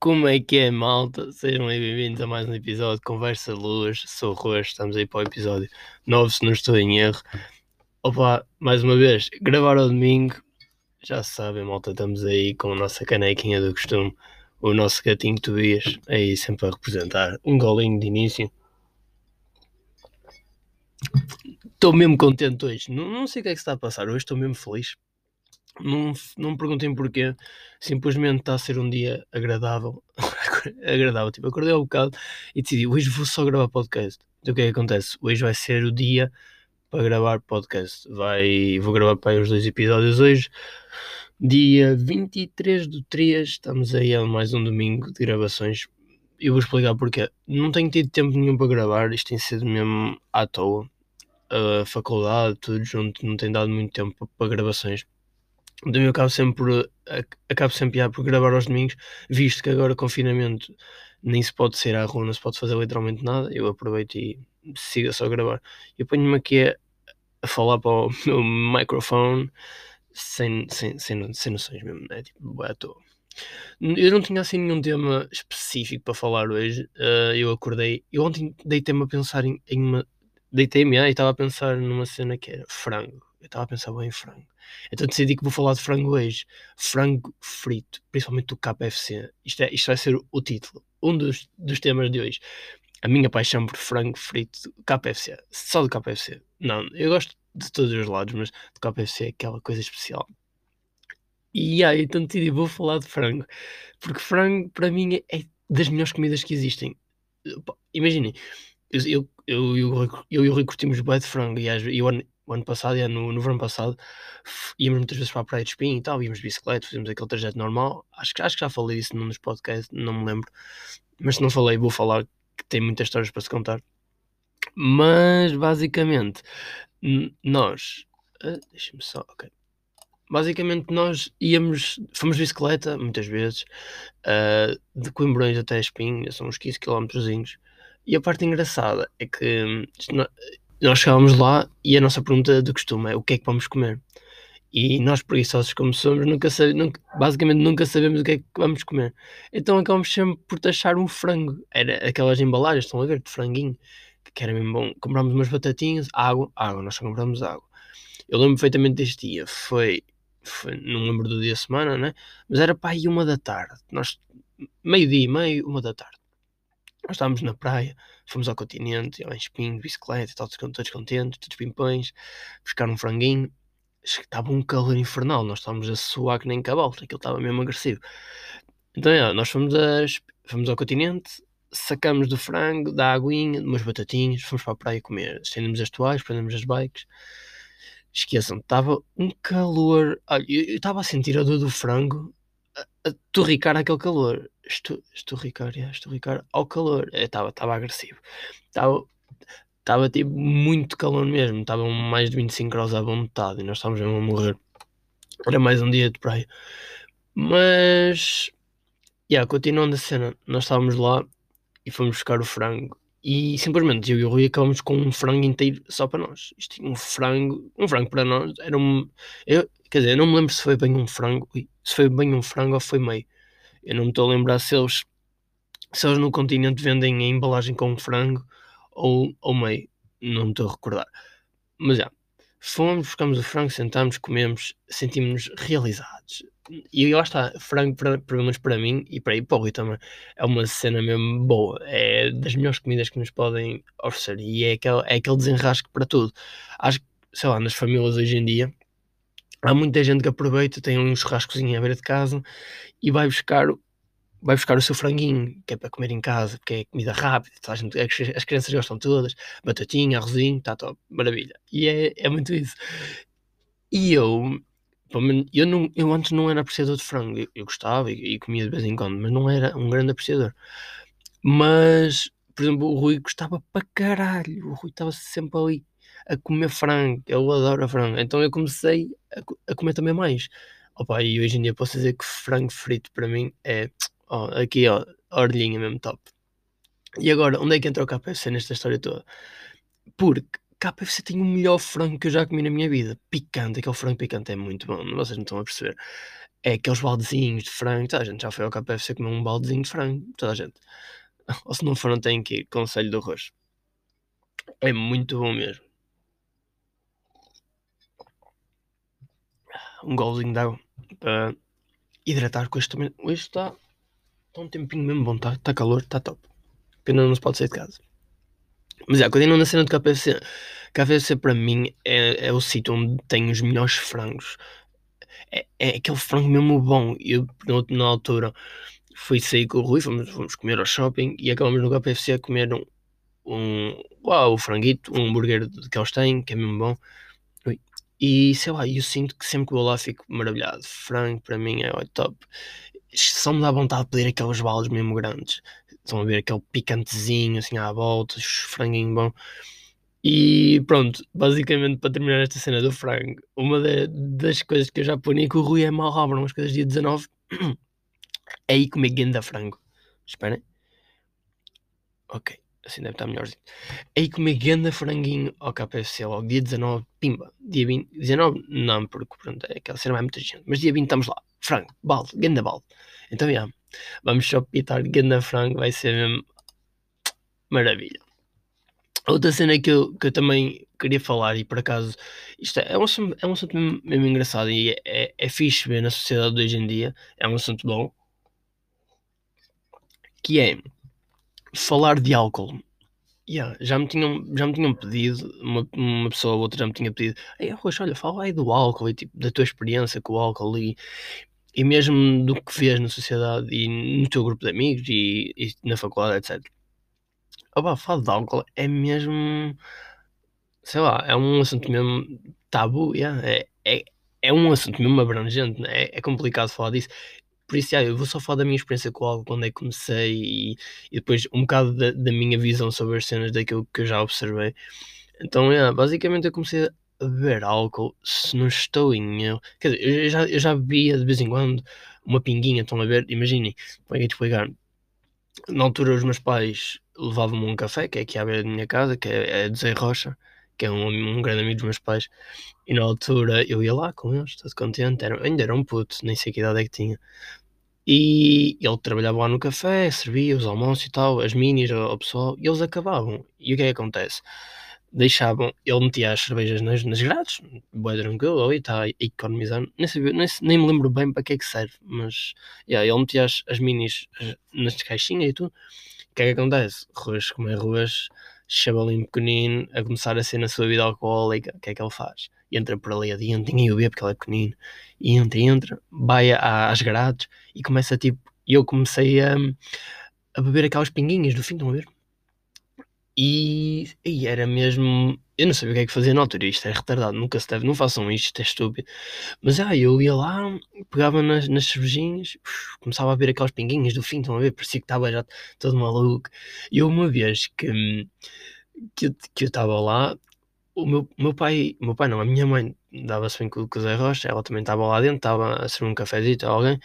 Como é que é, malta? Sejam bem-vindos a mais um episódio de Conversa Luz. Sou o Roas, estamos aí para o episódio 9, se não estou em erro. Opa, mais uma vez, gravar ao domingo. Já sabem, malta, estamos aí com a nossa canequinha do costume. O nosso gatinho Tobias, aí sempre a representar. Um golinho de início. Estou mesmo contente hoje. Não, não sei o que é que se está a passar hoje, estou mesmo feliz. Não, não me perguntem porquê, simplesmente está a ser um dia agradável. agradável, tipo, acordei um bocado e decidi, hoje vou só gravar podcast. Então o que é que acontece? Hoje vai ser o dia para gravar podcast. Vai, vou gravar para aí os dois episódios hoje. Dia 23 do 3, estamos aí a mais um domingo de gravações. Eu vou explicar porquê. Não tenho tido tempo nenhum para gravar, isto tem sido mesmo à toa. A faculdade, tudo junto, não tem dado muito tempo para gravações então eu acabo sempre por, acabo sempre por gravar aos domingos, visto que agora confinamento nem se pode sair à rua, não se pode fazer literalmente nada, eu aproveito e siga só a gravar. Eu ponho-me aqui a, a, falar para o meu microfone sem, sem, sem, sem noções mesmo, né? Tipo, à toa. Eu não tinha assim nenhum tema específico para falar hoje. Uh, eu acordei, eu ontem deitei-me a pensar em, em uma. Deitei-me ah, e estava a pensar numa cena que era frango. Eu estava a pensar bem em frango. Então decidi que vou falar de frango hoje. Frango frito, principalmente do KFC. Isto, é, isto vai ser o título, um dos, dos temas de hoje. A minha paixão por frango frito KFC. Só do KFC. Não, eu gosto de todos os lados, mas do KFC é aquela coisa especial. E aí, então decidi, vou falar de frango. Porque frango, para mim, é das melhores comidas que existem. Imaginem, eu, eu, eu, eu, eu e o Rui curtimos bem de frango e, e o, ano passado, é, no, no verão passado, íamos muitas vezes para a Praia de Espinho e tal, íamos de bicicleta, fazíamos aquele trajeto normal. Acho, acho que já falei isso num dos podcasts, não me lembro. Mas se não falei, vou falar que tem muitas histórias para se contar. Mas basicamente, nós. Uh, Deixa-me só, ok. Basicamente, nós íamos, fomos de bicicleta muitas vezes, uh, de Coimbrões até Espinho, são uns 15 km. E a parte engraçada é que hum, nós chegávamos lá e a nossa pergunta do costume é o que é que vamos comer? E nós, preguiçosos como somos, nunca, nunca, basicamente nunca sabemos o que é que vamos comer. Então acabamos sempre por taxar um frango. Era aquelas embalagens, estão a ver, de franguinho, que era mesmo bom. Comprámos umas batatinhas, água, água, nós só compramos água. Eu lembro perfeitamente deste dia, foi, foi não lembro do dia semana, né? Mas era para aí uma da tarde. Nós, meio-dia, meio, uma da tarde. Nós estávamos na praia, fomos ao continente, ao espinho, bicicleta, todos, todos contentes, todos pimpões, buscar um franguinho. Estava um calor infernal, nós estávamos a suar que nem cavalo, aquilo estava mesmo agressivo. Então, é, nós fomos, a, fomos ao continente, sacamos do frango, da aguinha, umas batatinhas, fomos para a praia comer, estendemos as toalhas, prendemos as bikes. Esqueçam, estava um calor. Olha, eu estava a sentir a dor do frango torricar aquele calor. Ricardo, yeah, estou Ricardo, ao calor, estava agressivo, estava tipo muito calor mesmo, estavam mais de 25 graus à vontade e nós estávamos mesmo a morrer. Era mais um dia de praia, mas yeah, continuando a cena, nós estávamos lá e fomos buscar o frango. E simplesmente eu e o Rui acabamos com um frango inteiro só para nós. Isto tinha um frango, um frango para nós, era um. Eu, quer dizer, eu não me lembro se foi bem um frango, se foi bem um frango ou foi meio eu não me estou a lembrar se eles, se eles no continente vendem a embalagem com frango ou, ou meio. Não me estou a recordar. Mas já. Fomos, buscamos o frango, sentámos, comemos, sentimos-nos realizados. E lá está, frango, para, pelo menos para mim e para ir para o Rui também, é uma cena mesmo boa. É das melhores comidas que nos podem oferecer. E é aquele, é aquele desenrasque para tudo. Acho que, sei lá, nas famílias hoje em dia, há muita gente que aproveita, tem um churrascozinho à beira de casa e vai buscar vai buscar o seu franguinho, que é para comer em casa, porque é comida rápida, gente, as crianças gostam todas, batatinha, arrozinho, está top, maravilha. E é, é muito isso. E eu, eu, não, eu antes não era apreciador de frango, eu, eu gostava e, e, comia de vez em quando, mas não era um grande apreciador. Mas, por exemplo, o Rui gostava para caralho, o Rui estava sempre ali a comer frango, ele adora frango, então eu comecei a, a comer também mais. Opa, e hoje em dia posso dizer que frango frito para mim é ó, aqui ó, a mesmo top. E agora, onde é que entra o KFC nesta história toda? Porque KFC tem o melhor frango que eu já comi na minha vida. Picante, aquele frango picante é muito bom, vocês não estão a perceber. é aqueles baldezinhos de frango. Toda a gente já foi ao KFC comer um baldezinho de frango. Toda a gente. Ou se não foram, tem que ir. Conselho do Roxo. É muito bom mesmo. Um golzinho de água para hidratar com este também. Hoje está, está um tempinho mesmo bom, está, está calor, está top. Pena não se pode sair de casa. Mas é, continuando na cena do KFC. KFC para mim é, é o sítio onde tem os melhores frangos. É, é aquele frango mesmo bom. Eu, na altura, fui sair com o Rui, fomos, fomos comer ao shopping e acabamos no KFC a comer um, um uau, franguito, um hambúrguer que eles têm, que é mesmo bom. E sei lá, eu sinto que sempre que vou lá fico maravilhado. Frango para mim é top. Só me dá vontade de pedir aqueles baldes mesmo grandes. Estão a ver aquele picantezinho assim à volta, franguinho bom. E pronto, basicamente para terminar esta cena do frango, uma de, das coisas que eu já puni que o Rui é mal abram umas coisas dia 19 é ir comer guenda frango. Esperem. Ok. Assim deve estar melhorzinho. Aí comer grande franguinho ao KFC logo dia 19, pimba. Dia 20, 19, não, porque pronto, é aquela cena vai muita gente. Mas dia 20 estamos lá, frango, balde, grande balde. Então, já, vamos só pitar grande frango, vai ser maravilha. Outra cena que eu, que eu também queria falar, e por acaso, isto é, é um, assunto, é um assunto mesmo, mesmo engraçado e é, é, é fixe ver na sociedade de hoje em dia, é um assunto bom, que é falar de álcool. Yeah, já, me tinham, já me tinham pedido, uma, uma pessoa ou outra já me tinha pedido, Ei, Rocha, olha, fala aí do álcool e tipo, da tua experiência com o álcool e, e mesmo do que vês na sociedade e no teu grupo de amigos e, e na faculdade, etc. Opa, falar de álcool é mesmo, sei lá, é um assunto mesmo tabu, yeah, é, é, é um assunto mesmo abrangente, né? é, é complicado falar disso. Por isso, já, eu vou só falar da minha experiência com algo, quando é que comecei e, e depois um bocado da, da, minha visão sobre as cenas daquilo que eu já observei. Então, é, basicamente eu comecei a beber álcool, se não estou em erro. Quer dizer, eu já, eu já bebia de vez em quando uma pinguinha, estão a ver? Imaginem, como é que te explicar? Na altura, os meus pais levavam-me um café, que é aqui à beira da minha casa, que é, é de Zé Rocha, que é um, um grande amigo dos meus pais. E na altura eu ia lá com eles, todo contente, era, ainda era um puto, nem sei que idade é que tinha. E ele trabalhava lá no café, servia os almoços e tal, as minis ao pessoal, e eles acabavam. E o que é que acontece? Deixavam, ele metia as cervejas nas, nas grades, boa tranquilo, ali está a economizar, nem, sabia, nem, nem me lembro bem para que é que serve, mas yeah, ele metia as, as minis nas caixinhas e tudo. O que é que acontece? Ruas como é ruas, chavalinho pequenino, a começar a ser na sua vida alcoólica, o que é que ele faz? entra por ali adiante, ninguém o vê porque ele é pequenino, e entra, entra, vai às grades e começa tipo. E eu comecei a, a beber aquelas pinguinhas do fim, estão a ver? E, e, era mesmo. Eu não sabia o que é que fazia na altura. Isto é retardado, nunca se deve, não façam isto, isto é estúpido. Mas ah, eu ia lá, pegava nas, nas cervejinhas, começava a ver aquelas pinguinhas do fim, estão a ver? Parecia que estava já todo maluco. E uma vez que, que, que eu estava lá, o meu, meu pai, meu pai não, a minha mãe dava-se bem com, o Zé Rocha, ela também estava lá dentro, estava a servir um cafezito a alguém,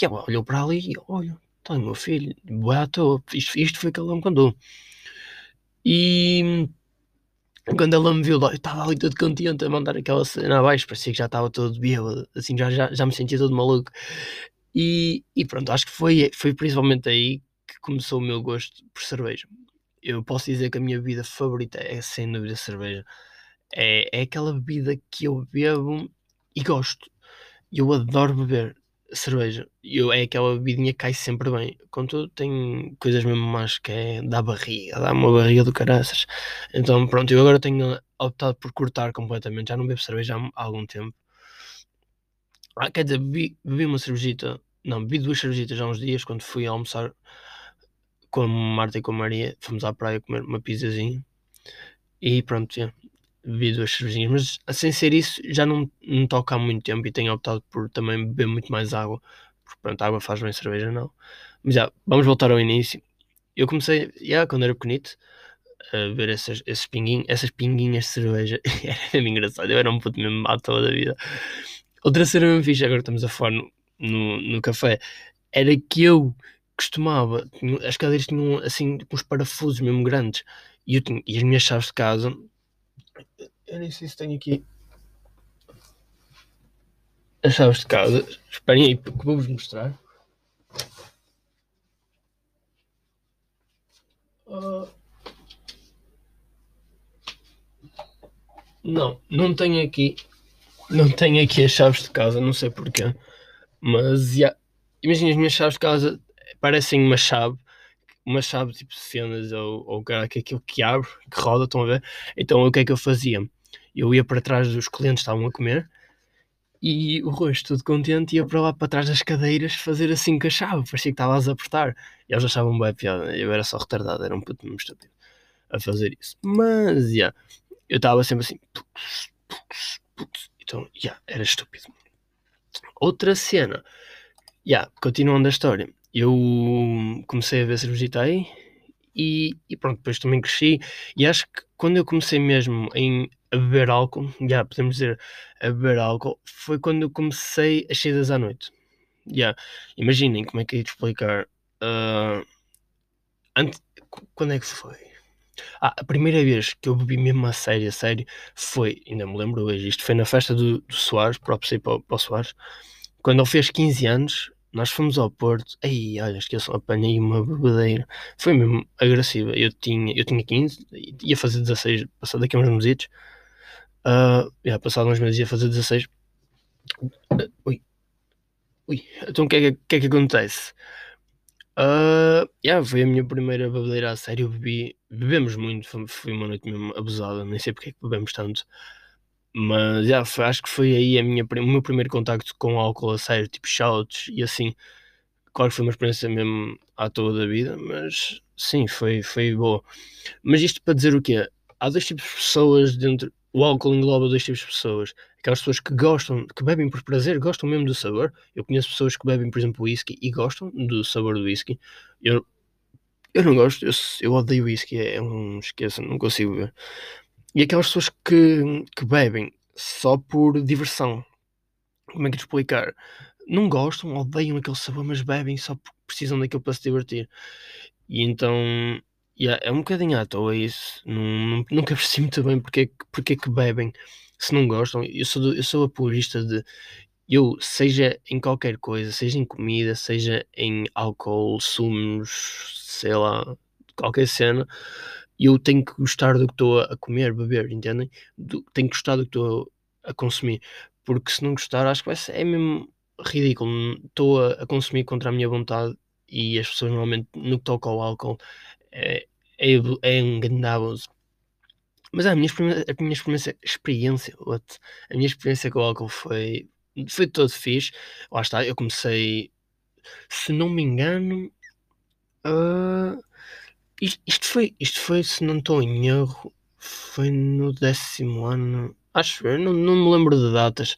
e ela olhou para ali e olha, está meu filho, boa à toa, isto, isto foi que ela me contou. E quando ela me viu eu estava ali todo contente a mandar aquela cena abaixo, parecia que já estava todo bêbado, assim, já, já, já me sentia todo maluco. E, e pronto, acho que foi, foi principalmente aí que começou o meu gosto por cerveja. Eu posso dizer que a minha bebida favorita é sem dúvida cerveja. É, é aquela bebida que eu bebo e gosto. Eu adoro beber cerveja. Eu, é aquela bebidinha que cai sempre bem. Contudo, tem coisas mesmo mais que é da barriga, dá uma barriga do caraças. Então, pronto, eu agora tenho optado por cortar completamente. Já não bebo cerveja há algum tempo. Ah, quer dizer, bebi, bebi uma cervejita. Não, bebi duas cervejitas há uns dias quando fui almoçar com a Marta e com a Maria. Fomos à praia comer uma pizzazinha. E pronto, já bebi duas cervejinhas, mas sem ser isso já não, não toca há muito tempo e tenho optado por também beber muito mais água, porque pronto, água faz bem cerveja não. Mas já, vamos voltar ao início. Eu comecei, já quando era pequenito, a ver essas, esses pinguinhos, essas pinguinhas de cerveja, era mesmo engraçado, eu era um puto mesmo mal toda a vida. Outra cena mesmo fixe, agora estamos a falar no, no, no café, era que eu costumava, as cadeiras tinham assim uns parafusos mesmo grandes, e, eu tinha, e as minhas chaves de casa eu nem sei se tenho aqui. as chaves de casa. Esperem aí, que vou-vos mostrar. Uh... Não, não tenho aqui. Não tenho aqui as chaves de casa, não sei porquê. Mas, yeah, imagina as minhas chaves de casa parecem uma chave uma chave tipo cenas ou, ou que aquilo que abre, que roda, estão a ver? Então o que é que eu fazia? Eu ia para trás dos clientes estavam a comer e o rosto todo contente ia para lá para trás das cadeiras fazer assim com a chave, parecia que estava a apertar. E eles achavam bem piada, eu era só retardado, era um puto mesmo estúpido a fazer isso. Mas, yeah, eu estava sempre assim, então, já, yeah, era estúpido. Outra cena, yeah, continuando a história, eu comecei a ver Cervejitei e, e pronto, depois também cresci e acho que quando eu comecei mesmo em a beber álcool, já podemos dizer a beber álcool, foi quando eu comecei as saídas à noite. Yeah. Imaginem como é que é de explicar. Uh, quando é que foi? Ah, a primeira vez que eu bebi mesmo a sério, a sério, foi, ainda me lembro hoje, isto foi na festa do, do Soares, próprio para, para o Soares, quando ele fez 15 anos, nós fomos ao Porto, aí olha, esqueçam, apanhei uma bebedeira, foi mesmo agressiva. Eu tinha, eu tinha 15, ia fazer 16, passado daqui a uns meses, uh, yeah, passado uns meses ia fazer 16. Uh, ui, ui, então o que, é que, é que acontece? Uh, yeah, foi a minha primeira bebedeira a sério, bebi, bebemos muito, foi uma noite mesmo abusada, nem sei porque é que bebemos tanto. Mas já, foi, acho que foi aí a minha, o meu primeiro contacto com álcool a sério, tipo shouts e assim. Claro que foi uma experiência mesmo à toa da vida, mas sim, foi, foi boa. Mas isto para dizer o quê? Há dois tipos de pessoas dentro. O álcool engloba dois tipos de pessoas. Aquelas pessoas que gostam, que bebem por prazer, gostam mesmo do sabor. Eu conheço pessoas que bebem, por exemplo, whisky e gostam do sabor do whisky. Eu, eu não gosto, eu, eu odeio whisky, é um esqueça, não consigo ver. E aquelas pessoas que, que bebem só por diversão. Como é que te explicar? Não gostam, odeiam aquele sabor, mas bebem só porque precisam daquilo para se divertir. E então yeah, é um bocadinho à toa isso. Nunca percebi muito bem porque, porque é que bebem se não gostam. Eu sou, do, eu sou apologista de eu, seja em qualquer coisa, seja em comida, seja em álcool, sumos, sei lá, qualquer cena, eu tenho que gostar do que estou a comer, beber, entendem? Do, tenho que gostar do que estou a consumir, porque se não gostar, acho que vai ser, é mesmo ridículo. Estou a, a, consumir contra a minha vontade e as pessoas normalmente no que toca ao álcool é, é, é um grande abuso. Mas a minha, a minha experiência, experiência a minha experiência com o álcool foi, foi todo fixe. Lá está, eu comecei, se não me engano, uh, isto, foi, isto foi, se não estou em erro, foi no décimo ano. Acho eu, não, não me lembro de datas.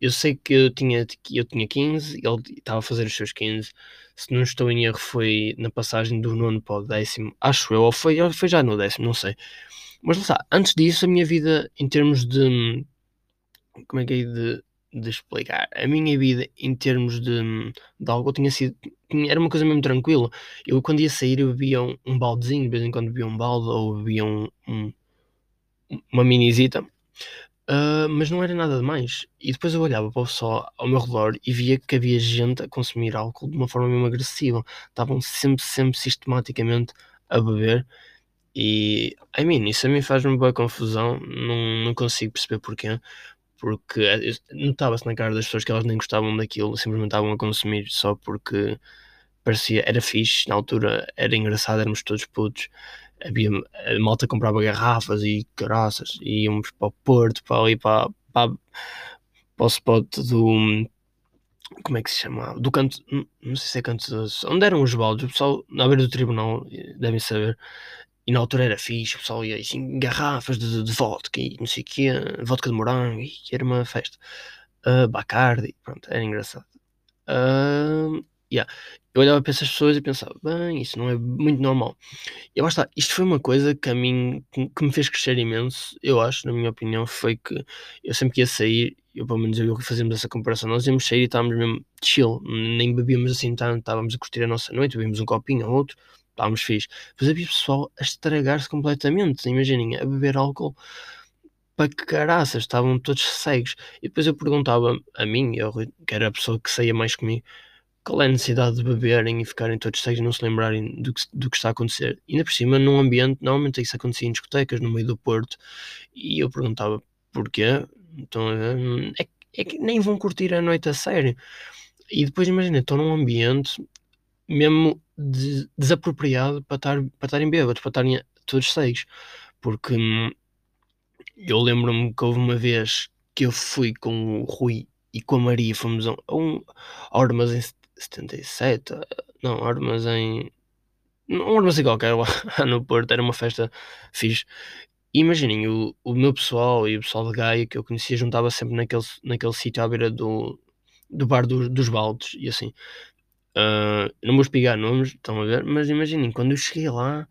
Eu sei que eu tinha, eu tinha 15, ele estava a fazer os seus 15. Se não estou em erro, foi na passagem do nono para o décimo. Acho eu, ou foi, ou foi já no décimo, não sei. Mas lá está, antes disso, a minha vida em termos de. Como é que é de de explicar. A minha vida em termos de, de álcool tinha sido. Era uma coisa mesmo tranquila. Eu quando ia sair eu bebia um, um baldezinho, de vez em quando bebia um balde ou bebia um, um uma minizita. Uh, mas não era nada demais. E depois eu olhava para o pessoal ao meu redor e via que havia gente a consumir álcool de uma forma mesmo agressiva. Estavam sempre, sempre sistematicamente a beber. E, I mean, isso a mim faz-me boa confusão. Não, não consigo perceber porquê porque eh, notava-se na cara das pessoas que elas nem gostavam daquilo, simplesmente estavam a consumir só porque parecia, era fixe, na altura era engraçado, éramos todos putos, havia, a malta comprava garrafas e caraças, e íamos para o Porto, para ali, para, para, para o spot do, como é que se chama? Do canto, não sei se é canto, onde eram os baldes, o pessoal na beira do tribunal, devem saber, e na altura era fixe, o pessoal ia assim, garrafas de, de vodka e não sei o quê, vodka de morango, e era uma festa. Uh, Bacardi, pronto, era engraçado. Uh, yeah. Eu olhava para essas pessoas e pensava, bem, isso não é muito normal. E lá está, isto foi uma coisa que a mim, que me fez crescer imenso, eu acho, na minha opinião, foi que eu sempre que ia sair, eu pelo menos eu fazíamos essa comparação, nós íamos sair e estávamos mesmo chill, nem bebíamos assim tanto, estávamos a curtir a nossa noite, bebíamos um copinho ou outro, estávamos fixe. Mas havia pessoal a estragar-se completamente. Imaginem, a beber álcool para que caraças, estavam todos cegos. E depois eu perguntava a mim, eu, que era a pessoa que saía mais comigo, qual é a necessidade de beberem e ficarem todos cegos e não se lembrarem do que, do que está a acontecer? E ainda por cima, num ambiente, normalmente isso acontecia em discotecas, no meio do Porto, e eu perguntava porquê, então é, é que nem vão curtir a noite a sério. E depois imagina, estão num ambiente mesmo de, desapropriado para, estar, para estarem bêbados, para estarem todos cegos. Porque hum, eu lembro-me que houve uma vez que eu fui com o Rui e com a Maria, fomos a um a armazém 77, não, armazém. Um armazém qualquer lá no Porto, era uma festa fixe. Imaginem, o, o meu pessoal e o pessoal de Gaia que eu conhecia juntava sempre naquele, naquele sítio à beira do, do bar do, dos baldes e assim. Uh, não vou explicar nomes, estão a ver, mas imaginem, quando eu cheguei lá,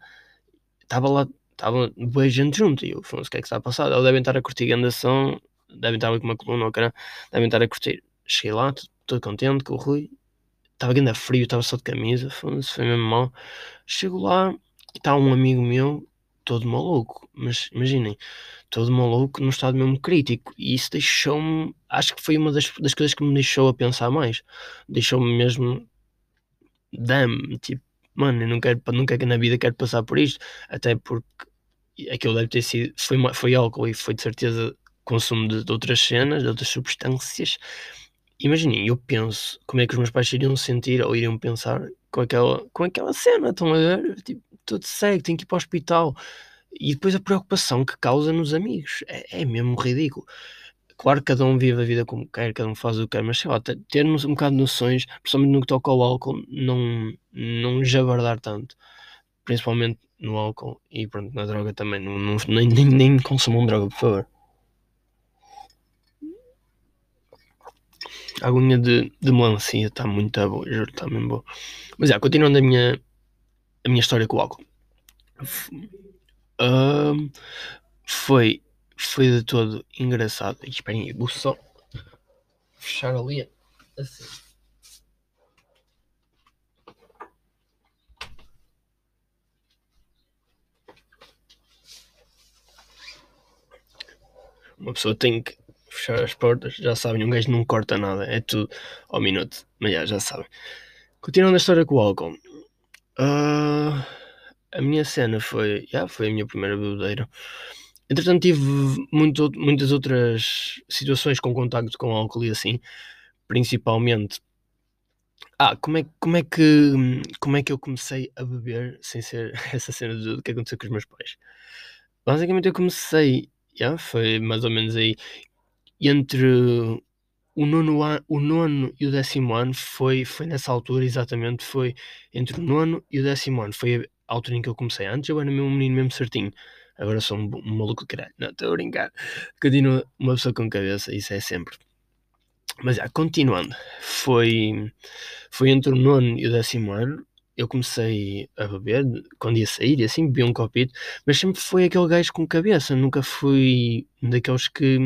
estava lá, estava boa gente junto e eu, o que é que está a passar? Eles devem estar a curtir som, devem estar com uma coluna, ou cara, devem estar a curtir. Cheguei lá, todo contente com o Rui, estava ainda frio, estava só de camisa, foi, foi mesmo mal. Chego lá e está um amigo meu, todo maluco, mas imaginem, todo maluco num estado mesmo crítico, e isso deixou-me, acho que foi uma das, das coisas que me deixou a pensar mais, deixou-me mesmo, damn, tipo, mano, eu não quero, nunca na vida quero passar por isto, até porque aquilo deve ter sido, foi, foi álcool e foi de certeza consumo de, de outras cenas, de outras substâncias, imaginem, eu penso como é que os meus pais iriam sentir ou iriam pensar com aquela, com aquela cena, estão a ver? Tipo, todo cego, tenho que ir para o hospital. E depois a preocupação que causa nos amigos é, é mesmo ridículo. Claro que cada um vive a vida como quer, cada um faz o que quer, mas sei lá, ter um bocado de noções, principalmente no que toca ao álcool, não, não jabardar tanto, principalmente no álcool e pronto, na droga também, não, não, nem, nem, nem consumam droga, por favor. A aguinha de, de melancia está muito boa, juro, está mesmo boa. Mas é, continuando a minha, a minha história com o álcool. Um, foi, foi de todo engraçado. Esperem aí, vou só fechar ali assim. Uma pessoa tem que fechar as portas, já sabem, um gajo não corta nada, é tudo ao minuto, mas já, já sabem. Continuando a história com o álcool. Uh, a minha cena foi, yeah, foi a minha primeira bebedeira. Entretanto, tive muito, muitas outras situações com contacto com álcool e assim, principalmente. Ah, como é, como, é que, como é que eu comecei a beber sem ser essa cena do que aconteceu com os meus pais? Basicamente, eu comecei, yeah, foi mais ou menos aí entre o nono, ano, o nono e o décimo ano foi, foi nessa altura, exatamente, foi entre o nono e o décimo ano. Foi a altura em que eu comecei. Antes eu era um menino mesmo certinho. Agora sou um, maluco de caralho. Não, estou a brincar. Continua uma pessoa com cabeça, isso é sempre. Mas já, continuando. Foi, foi entre o nono e o décimo ano eu comecei a beber quando ia sair e assim, bebi um copito, mas sempre foi aquele gajo com cabeça, nunca fui daqueles que,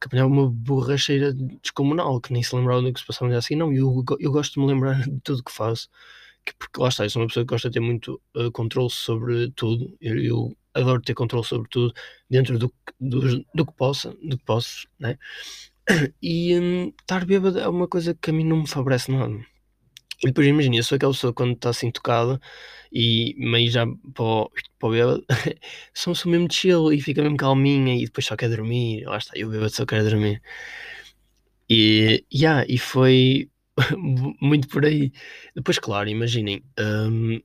que apanhava uma borracheira descomunal, que nem se lembrava do que se passava no assim. Não, eu, eu gosto de me lembrar de tudo que faço, que, porque lá está, eu sou uma pessoa que gosta de ter muito uh, controle sobre tudo, eu, eu, adoro ter controle sobre tudo, dentro do, do, do que possa, do que posso, né? E um, estar bêbado é uma coisa que a mim não me favorece nada e depois imagina, eu sou aquela pessoa quando está assim tocada e meio já para o, para o bêbado, sou, sou mesmo chill e fica mesmo calminha e depois só quer dormir. Lá está, eu bêbado só quero dormir. E, yeah, e foi muito por aí. Depois, claro, imaginem, um,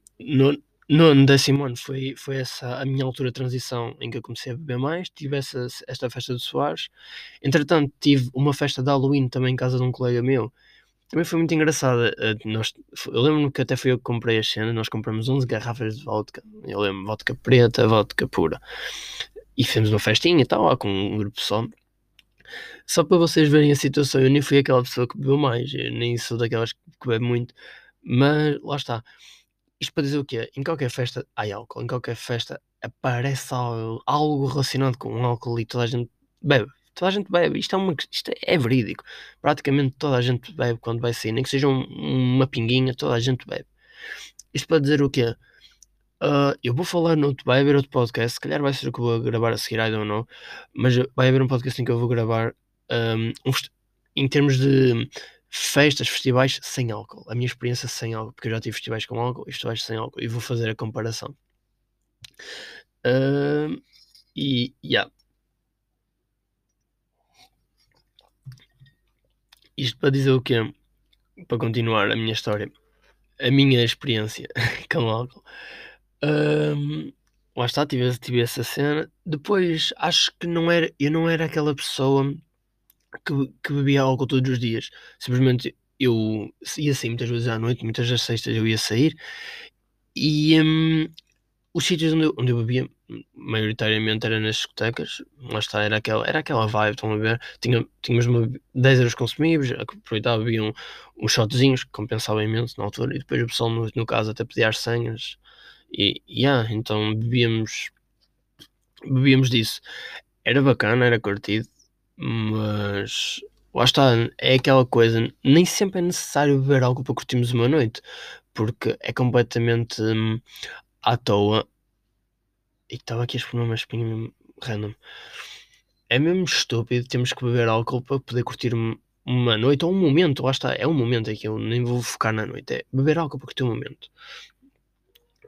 no décimo ano foi, foi essa a minha altura de transição em que eu comecei a beber mais. Tive essa, esta festa de Soares. Entretanto, tive uma festa de Halloween também em casa de um colega meu também foi muito engraçada. Eh, eu lembro-me que até foi eu que comprei a cena. Nós compramos 11 garrafas de vodka. Eu lembro, vodka preta, vodka pura. E fizemos uma festinha e tal, lá com um grupo só. Só para vocês verem a situação, eu nem fui aquela pessoa que bebeu mais. Eu nem sou daquelas que bebe muito. Mas lá está. Isto para dizer o quê? Em qualquer festa há álcool. Em qualquer festa aparece algo, relacionado com álcool e toda a gente bebe toda a gente bebe, isto é, uma, isto é verídico. Praticamente toda a gente bebe quando vai sair, nem que seja um, uma pinguinha, toda a gente bebe. Isto para dizer o quê? Uh, eu vou falar no vai haver outro podcast, se calhar vai ser o que eu vou gravar a seguir, I don't know, mas vai haver um podcast em que eu vou gravar um, um, em termos de festas, festivais sem álcool, a minha experiência sem álcool, porque eu já tive festivais com álcool e festivais sem álcool, e vou fazer a comparação. Uh, e, yeah. Isto para dizer o quê? Para continuar a minha história, a minha experiência com álcool. Um, lá está, tive, tive essa cena. Depois, acho que não era, eu não era aquela pessoa que, que bebia álcool todos os dias. Simplesmente eu ia sair muitas vezes à noite, muitas das sextas eu ia sair e um, os sítios onde eu, onde eu bebia maioritariamente era nas discotecas, lá está, era aquela, era aquela vibe, estão a ver? Tinha, tínhamos uma, 10 euros consumíveis, aproveitava, bebiam uns shotzinhos que compensava imenso na altura, e depois o pessoal no, no caso até pedia as senhas, e yeah, então bebíamos, bebíamos disso. Era bacana, era curtido, mas lá está, é aquela coisa, nem sempre é necessário beber algo para curtirmos uma noite, porque é completamente hum, à toa. E estava aqui a expor uma espinha random. É mesmo estúpido, temos que beber álcool para poder curtir uma noite ou um momento, lá está, é um momento aqui, eu nem vou focar na noite, é beber álcool para curtir um momento.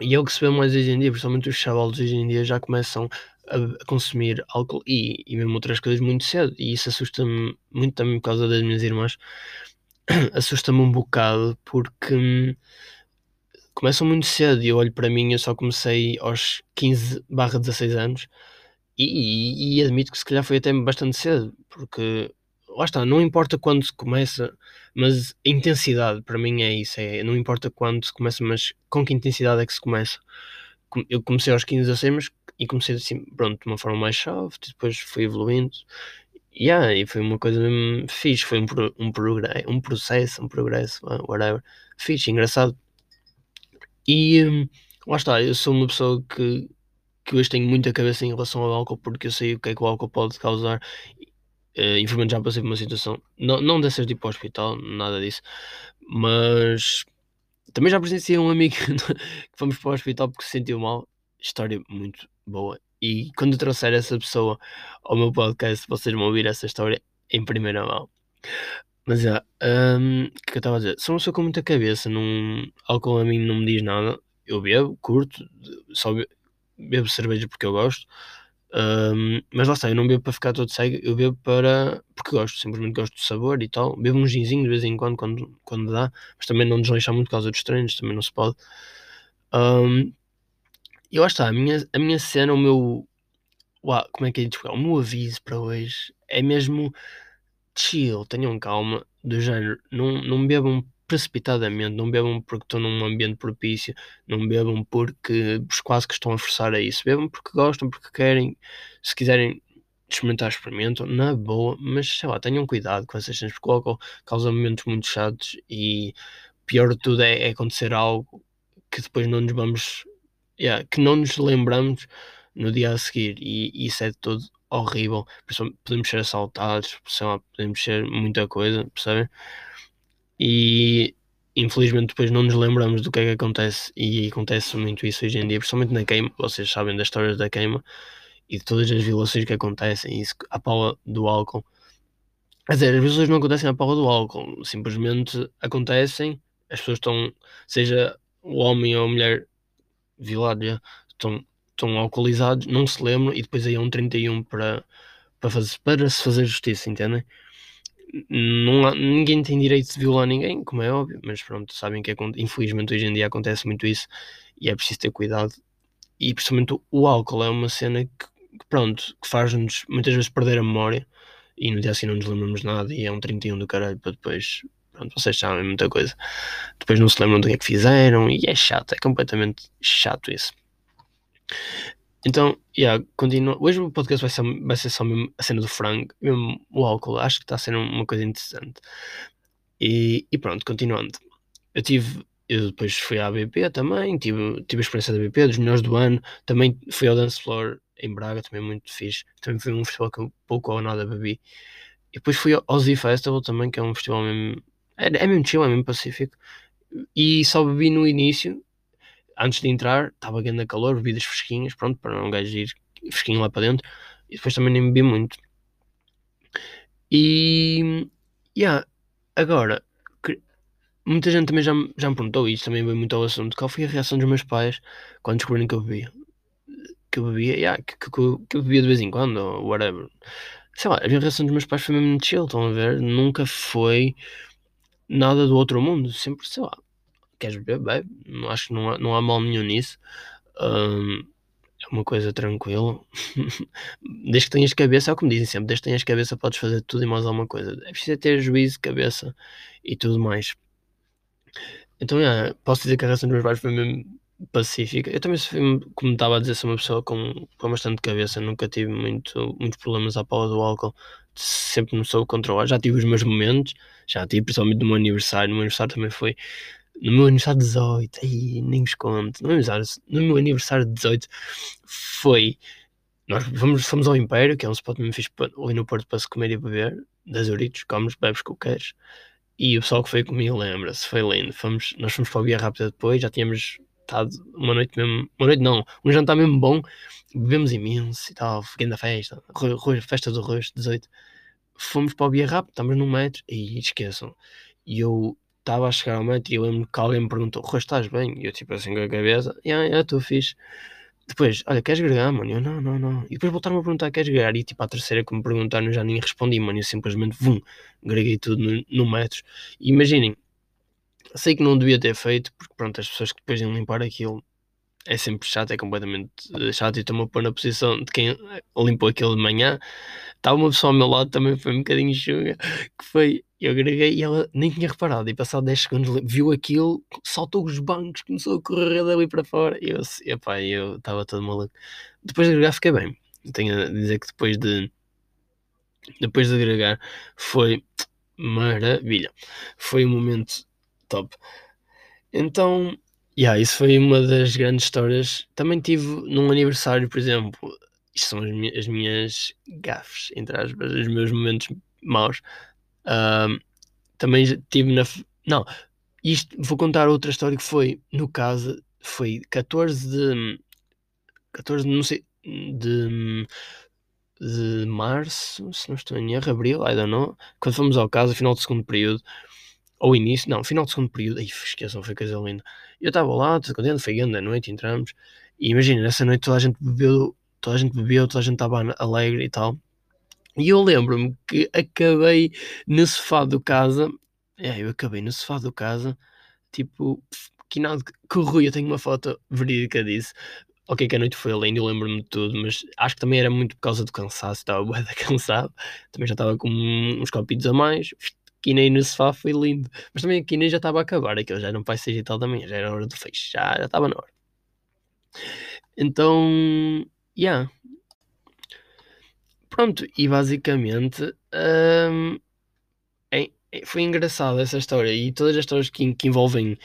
E é o que se vê mais hoje em dia, principalmente os chavalos hoje em dia já começam a, consumir álcool e, e mesmo outras coisas muito cedo. E isso assusta-me muito também por causa das minhas irmãs. assusta-me um bocado porque hum, começam muito cedo e eu olho para mim, eu só comecei aos 15 barra 16 anos e, e, e, admito que se calhar foi até bastante cedo, porque lá está, não importa quando se começa, mas a intensidade para mim é isso, é, não importa quando se começa, mas com que intensidade é que se começa. Eu comecei aos 15, 16, mas e comecei assim, pronto, de uma forma mais soft, depois fui evoluindo. Yeah, e foi uma coisa mesmo fixe, foi um, um, um processo, um progresso, whatever. Fixe, engraçado. E hum, lá está, eu sou uma pessoa que, que hoje tenho muita cabeça em relação ao álcool, porque eu sei o que é que o álcool pode causar Uh, infelizmente já passei por uma situação, não, não dessas de ir para o hospital, nada disso, mas também já presenciei um amigo que fomos para o hospital porque se sentiu mal. História muito boa. E quando trouxer essa pessoa ao meu podcast, vocês vão ouvir essa história em primeira mão. Mas já, um, o que eu estava a dizer? Sou uma pessoa com muita cabeça, não, álcool a mim não me diz nada. Eu bebo, curto, só bebo, bebo cerveja porque eu gosto. Um, mas lá está, eu não bebo para ficar todo cego, eu bebo para. porque gosto, simplesmente gosto do sabor e tal. Bebo um ginzinho de vez em quando, quando, quando dá, mas também não desleixar muito por causa dos treinos, também não se pode. Um, e lá está, a minha, a minha cena, o meu. Uau, como é que é de O meu aviso para hoje é mesmo chill, tenham calma, do género, não, não bebam precipitadamente, não bebam porque estão num ambiente propício, não bebam porque quase que estão a forçar a isso, bebam porque gostam, porque querem, se quiserem experimentar, experimentam, na boa, mas sei lá, tenham cuidado com essas cenas, porque o álcool causa momentos muito chatos e pior de tudo é, é acontecer algo que depois não nos vamos, yeah, que não nos lembramos no dia a seguir. E isso é de todo horrível, podemos ser assaltados, lá, podemos ser muita coisa, percebem? E infelizmente depois não nos lembramos do que é que acontece. E acontece muito isso hoje em dia, principalmente na queima, vocês sabem das histórias da queima e de todas as violações que acontecem, isso à pala do álcool. Quer dizer, as violações não acontecem à pala do álcool, simplesmente acontecem, as pessoas estão, seja o homem ou a mulher violado já, estão, estão alcoolizados, não se lembram. E depois aí é um 31 para, para, fazer, para se fazer justiça, entendem? Não há, ninguém tem direito de violar ninguém, como é óbvio, mas pronto, sabem que é, infelizmente hoje em dia acontece muito isso e é preciso ter cuidado. E principalmente o álcool é uma cena que, que pronto, que faz-nos muitas vezes perder a memória e no dia assim não nos lembramos nada e é um 31 do caralho para depois, pronto, vocês sabem muita coisa. Depois não se lembram do que é que fizeram e é chato, é completamente chato isso. Então, yeah, continua. Hoje o podcast vai ser, vai ser só mesmo a cena do frango, mesmo o álcool. Acho que está a ser uma coisa interessante. E, e pronto, continuando. Eu tive. Eu depois fui à BP também, tive, tive a experiência da BP, dos melhores do ano. Também fui ao Dance Floor em Braga, também muito fixe. Também foi um festival que eu pouco ou nada bebi. E depois fui ao Z Festival também, que é um festival mesmo. É, é mesmo chill, é mesmo pacífico. E só bebi no início, antes de entrar, estava grande calor, bebidas fresquinhas, pronto, para um gajo ir fresquinho lá para dentro. E depois também nem bebi muito. E. Yeah, agora, que- muita gente também já, já me perguntou, e isso também veio muito ao assunto, qual foi a reação dos meus pais quando descobriram que eu bebia? Que eu bebia, yeah, que, que, que eu- bebia de vez em quando, ou whatever. Sei lá, a reação dos meus pais foi mesmo chill, estão a ver? Nunca foi nada do outro mundo, sempre, sei lá, queres beber, bebe, acho que não há, não há mal nenhum nisso. Hum, é uma coisa tranquila. desde que tenhas cabeça, é o que me dizem sempre, desde que tenhas cabeça podes fazer tudo e mais alguma coisa. É preciso é ter juízo, cabeça e tudo mais. Então, posso dizer que a reação dos meus pais foi mesmo pacífica. Eu também, como estava a dizer, sou uma pessoa com, com bastante cabeça, nunca tive muito, muitos problemas à pala do álcool, sempre me soube controlar. Já tive os meus momentos, já tive, principalmente no meu aniversário. No meu aniversário também foi. No meu aniversário de 18, aí nem vos conto. No meu no meu aniversário de 18 foi. Nós fomos, fomos ao Império, que é um spot mesmo pa- ali no Porto para se comer e beber, das Euritos, comes, bebes o que queres. E o pessoal que foi comigo lembra-se, foi lindo. Fomos, nós fomos para a Via Rápida depois, já tínhamos estado uma noite mesmo, uma noite não, um jantar mesmo bom, bebemos imenso e tal, na festa, festa do rosto, 18. Fomos para o Via Rápida, estamos num metro, e esqueçam. E eu estava a chegar ao metro e eu lembro que alguém me perguntou: Rui, estás bem? E eu tipo assim com a cabeça: Ya, ya, estou fixe. Depois, olha, queres gregar, mano? Eu, não, não, não. E depois voltaram-me a perguntar, queres gregar? E tipo, a terceira que me perguntaram, eu já nem respondi, mano. Eu simplesmente, vum, greguei tudo no, no metro. E imaginem, sei que não devia ter feito, porque pronto, as pessoas que depois iam limpar aquilo é sempre chato, é completamente eh, chato. E estou-me a pôr na posição de quem limpou aquilo de manhã. Estava uma pessoa ao meu lado, também foi um bocadinho chuga, que foi, eu greguei e ela nem tinha reparado. E passado 10 segundos viu aquilo, saltou os bancos, começou a correr dali para fora. E eu, epá, eu estava todo maluco. Depois de gregar fiquei bem. Tenho a dizer que depois de depois de gregar foi maravilha. Foi um momento top. Então, yeah, isso foi uma das grandes histórias. Também tive num aniversário, por exemplo, isto são as, as minhas gafes, entre aspas, os meus momentos maus. Ahm, também tive na. Não, isto vou contar outra história que foi, no caso, foi 14 de. 14 de, não sei, de, de março, se não estou em erro, abril, I don't know, quando fomos ao caso, final do segundo período, ou início, não, final do segundo período, ai, esqueçam, foi coisa linda. Eu estava lá, tudo contente, foi grande a noite, entramos, e imagina, nessa noite toda a gente bebeu, toda a gente bebeu, toda a gente estava alegre e tal. E eu lembro-me que acabei no sofá do casa, é, eu acabei no sofá do casa, tipo, que nada, que o Rui, eu tenho uma foto verídica disso. Ok, que a noite foi linda, eu lembro-me de tudo, mas acho que também era muito por causa do cansaço, estava bué cansado, também já estava com uns copitos a mais, quinei no sofá, foi lindo, mas também a quinei já estava a acabar, aquilo já um pai seis e tal manhã, já era hora do fecho, já, estava na hora. Então, yeah. Pronto, e basicamente hum, é- é- foi engraçada essa história e todas as histórias que, que envolvem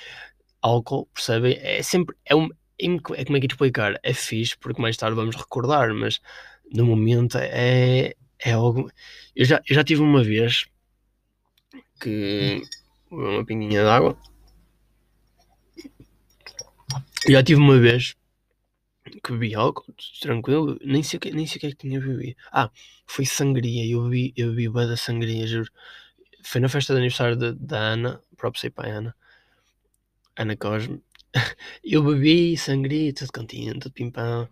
álcool, percebem? É sempre, é, um, é, é como é que explicar? É fixe porque mais tarde vamos recordar, mas no momento é, é algo. Eu já, eu já tive uma vez que. Uma pinguinha de água. Já tive uma vez que bebi álcool, tranquilo, nem sei, nem sei o que é que tinha bebido. Ah, foi sangria, eu bebi, eu bué da sangria, juro. Foi na festa de aniversário da, Ana, próprio sei para a Ana, Ana Cosme. Eu bebi sangria, tudo contente, tudo pimpão.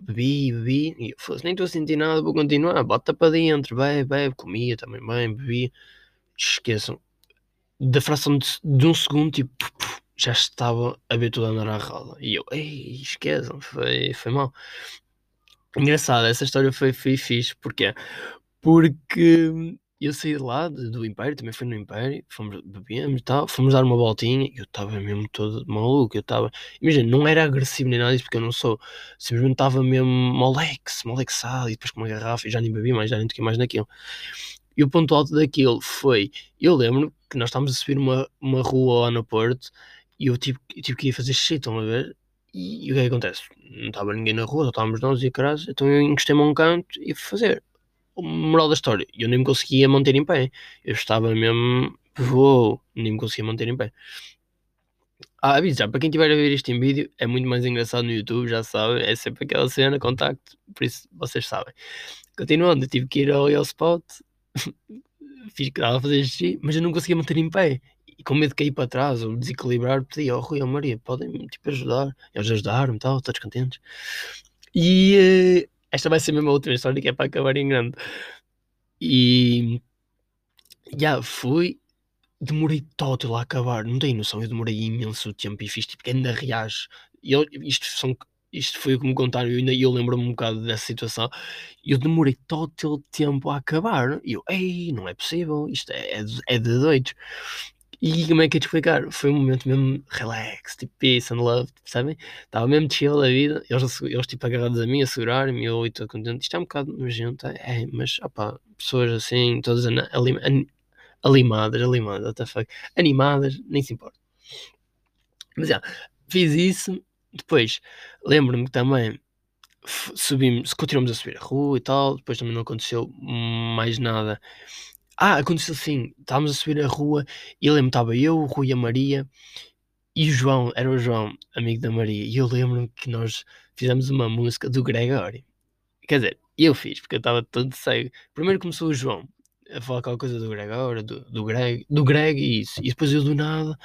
Bebi, bebi, e eu nem estou a sentir nada, vou continuar, bota para dentro, bebe, bebe, comia também bem, bebi. Esqueçam, da fração de, de um segundo, tipo, já estava a ver tudo andar à roda. E eu, ei, esqueçam, foi, foi mal. Engraçado, essa história foi, foi fixe, porquê? Porque eu saí de lá, do Império, também fui no Império, fomos, bebemos e tal, fomos dar uma voltinha, eu estava mesmo todo maluco, eu estava, imagina, não era agressivo nem nada disso, porque eu não sou, simplesmente estava mesmo moleque, molexado, e depois com uma garrafa, e já nem bebi mais, já nem toquei mais naquilo. E o ponto alto daquilo foi, eu lembro que nós estávamos a subir uma, uma rua lá no Porto, e eu tive, eu tive que ir fazer xixi, estão a ver? E, e o que é que acontece? Não estava ninguém na rua, só estávamos nós e caras, então eu encostei-me a um canto e fui fazer. O moral da história, eu nem me conseguia manter em pé. Eu estava mesmo. Uou, nem me conseguia manter em pé. Ah, já, para quem estiver a ver isto em vídeo, é muito mais engraçado no YouTube, já sabem, é sempre aquela cena, contacto, por isso vocês sabem. Continuando, eu tive que ir ao Real Spot, fiz que estava a fazer xixi, mas eu não conseguia manter em pé. E com medo de cair para trás ou desequilibrar, pedi ao Rui e ao Maria, podem tipo, ajudar. Eles ajudaram-me tal, todos contentes. E uh, esta vai ser a última história que é para acabar em grande. E já fui, demorei todo lá a acabar, não tenho noção, eu demorei imenso tempo e fiz tipo ainda reage. Eu, isto, são, isto foi como contaram, eu, ainda, eu lembro-me um bocado dessa situação. Eu demorei todo o tempo a acabar. E eu, ei, não é possível, isto é, é, é de doidos. E como é que é de explicar? Foi um momento mesmo relax, tipo peace and love, sabem? Estava mesmo chill da vida, eles, eles tipo agarrados a mim, a segurar-me, eu e todo contente. Isto é um bocado nojento, é, mas opá, pessoas assim, todas alim, alimadas, alimadas, what the fuck, animadas, nem se importa. Mas já, fiz isso, depois lembro-me que também subimos, continuamos a subir a rua e tal, depois também não aconteceu mais nada ah, aconteceu assim, estávamos a subir a rua e lembro estava eu, o Rui e a Maria e o João, era o João, amigo da Maria, e eu lembro-me que nós fizemos uma música do Gregório. Quer dizer, eu fiz, porque eu estava todo cego. Primeiro começou o João a falar aquela coisa do Gregório, do, do Greg, do Greg e isso. E depois eu do nada,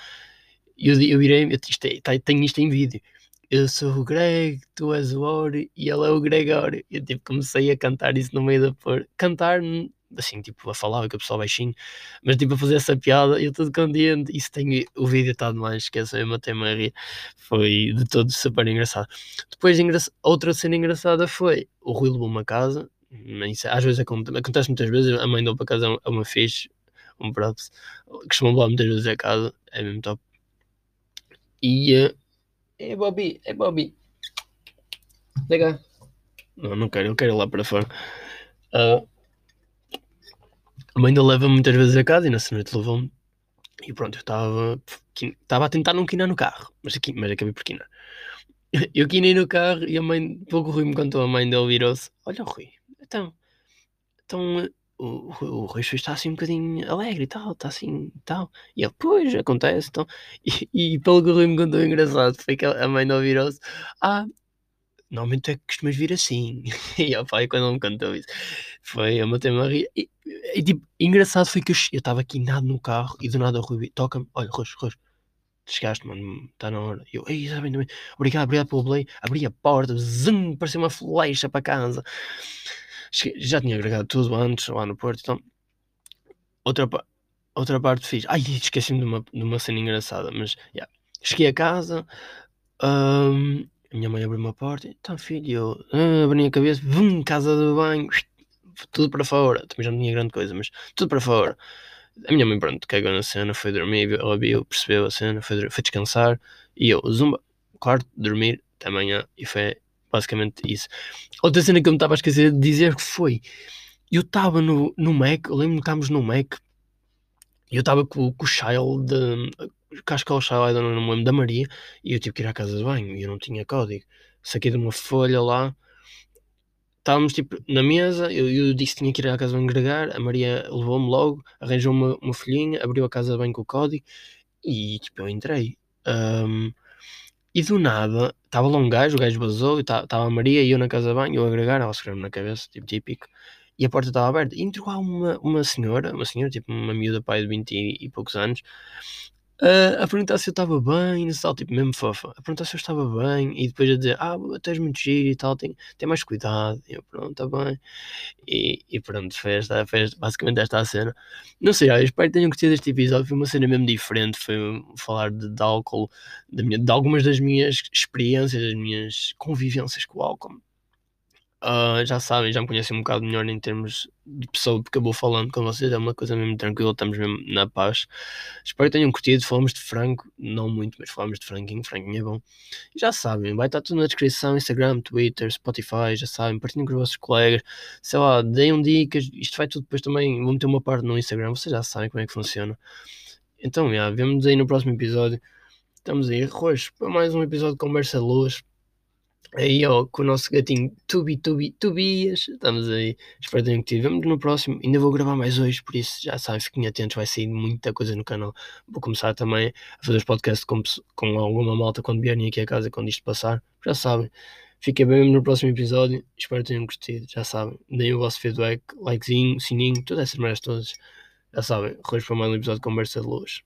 eu, eu virei, eu, isto é, tá, tenho isto em vídeo. Eu sou o Greg, tu és o Ori e ele é o Gregório. Eu tipo, comecei a cantar isso no meio da por. Cantar assim, tipo, a falar com o pessoal baixinho, mas tipo, a fazer essa piada, eu todo contente, isso tem, o vídeo está demais, esqueça, eu matei-me a rir, foi de todo super engraçado. Depois, outra cena engraçada foi, o Rui levou uma casa, às vezes acontece, muitas vezes, a mãe deu para casa a uma fixe, um props, costumam levar muitas vezes a casa, é mesmo top. E, uh, é Bobby, é Bobby, liga. Não, não quero, eu quero ir lá para fora. Uh, a mãe ainda leva muitas vezes a casa e nessa noite levou-me. E pronto, eu estava estava a tentar não quinar no carro, mas, aqui, mas acabei por quinar. Eu quinei no carro e a mãe, pouco Rui me contou, a mãe dele virou-se: Olha, Rui, então, então o, o Rui está assim um bocadinho alegre e tal, está assim e tal. E ele, pois, acontece. Então. E, e pelo que o Rui me contou, engraçado foi que a mãe dele virou-se: Ah, normalmente é que costumas vir assim. e o pai, quando ele me contou isso, foi a matar-me a rir. E, e, tipo, engraçado foi que eu estava aqui nada no carro e do nada o Rui toca-me: Olha, Roxo, Roxo, chegaste, mano, está na hora. Eu, ei, está bem, obrigado, obrigado pelo play. Abri a porta, zum, parecia uma flecha para casa. Já tinha agregado tudo antes, lá no Porto, então. Outra, outra parte fiz. Ai, esqueci-me de uma, de uma cena engraçada, mas, yeah. Cheguei a casa, um, a minha mãe abriu uma porta, então filho, eu ah, abri a cabeça, vum, casa de banho, tudo para fora. Também já não tinha grande coisa, mas tudo para fora. A minha mãe, pronto, cagou na cena, foi dormir, ela viu, percebeu a cena, foi, foi descansar. E eu, zumba, quarto, dormir, até amanhã. E foi basicamente isso. Outra cena que eu me estava a esquecer de dizer foi: eu estava no, no Mac, eu lembro-me que estávamos no Mac, e eu estava com, com o Child, de, acho que é o Child, não, não me lembro, da Maria, e eu tive que ir à casa de banho, e eu não tinha código. Saquei de uma folha lá estávamos tipo na mesa, eu, eu, disse que tinha que ir à casa de banho a Maria levou-me logo, arranjou uma, uma folhinha, abriu a casa de banho com o código e tipo eu entrei. Um, e do nada, estava lá um gajo, o gajo vazou, estava a Maria e eu na casa de banho, eu a agregar, ela escreveu na cabeça, tipo típico, e a porta estava aberta. E entrou lá uma, uma senhora, uma senhora, tipo uma miúda pai de 20 e, e poucos anos, Uh, a perguntar se eu estava bem, tal, tipo, mesmo fofa. A perguntar se eu estava bem e depois a dizer, ah, estás muito giro e tal, tem, tem mais cuidado. E eu, pronto, está bem. E, e pronto, esta, foi basicamente esta a cena. Não sei, eu espero que tenham curtido este episódio. Foi uma cena mesmo diferente. Foi falar de, de álcool, de, minha, de algumas das minhas experiências, das minhas convivências com o álcool. Uh, já sabem, já me conhecem um bocado melhor em termos de pessoa, porque vou falando com vocês, é uma coisa mesmo tranquila, estamos mesmo na paz. Espero que tenham curtido. Falamos de frango, não muito, mas falamos de franguinho, franguinho é bom. E já sabem, vai estar tudo na descrição: Instagram, Twitter, Spotify, já sabem, partilhem com os vossos colegas, sei lá, deem dicas. Isto vai tudo depois também. Vou meter uma parte no Instagram, vocês já sabem como é que funciona. Então, já, vemos aí no próximo episódio. Estamos aí, roxo, para mais um episódio de Conversa Luz. Aí ó, com o nosso gatinho Tubi, Tubi, Tubias. Estamos aí. Espero que. Vemos no próximo. Ainda vou gravar mais hoje, por isso já sabem, fiquem atentos. Vai sair muita coisa no canal. Vou começar também a fazer os podcasts com, com alguma malta quando vierem aqui a casa, quando isto passar. Já sabem. Fiquem bem no próximo episódio. Espero que tenham curtido. Já sabem. Deem o vosso feedback, likezinho, sininho, todas essas merdas todas. Já sabem. Arroz para mais um episódio de Conversa de Luz.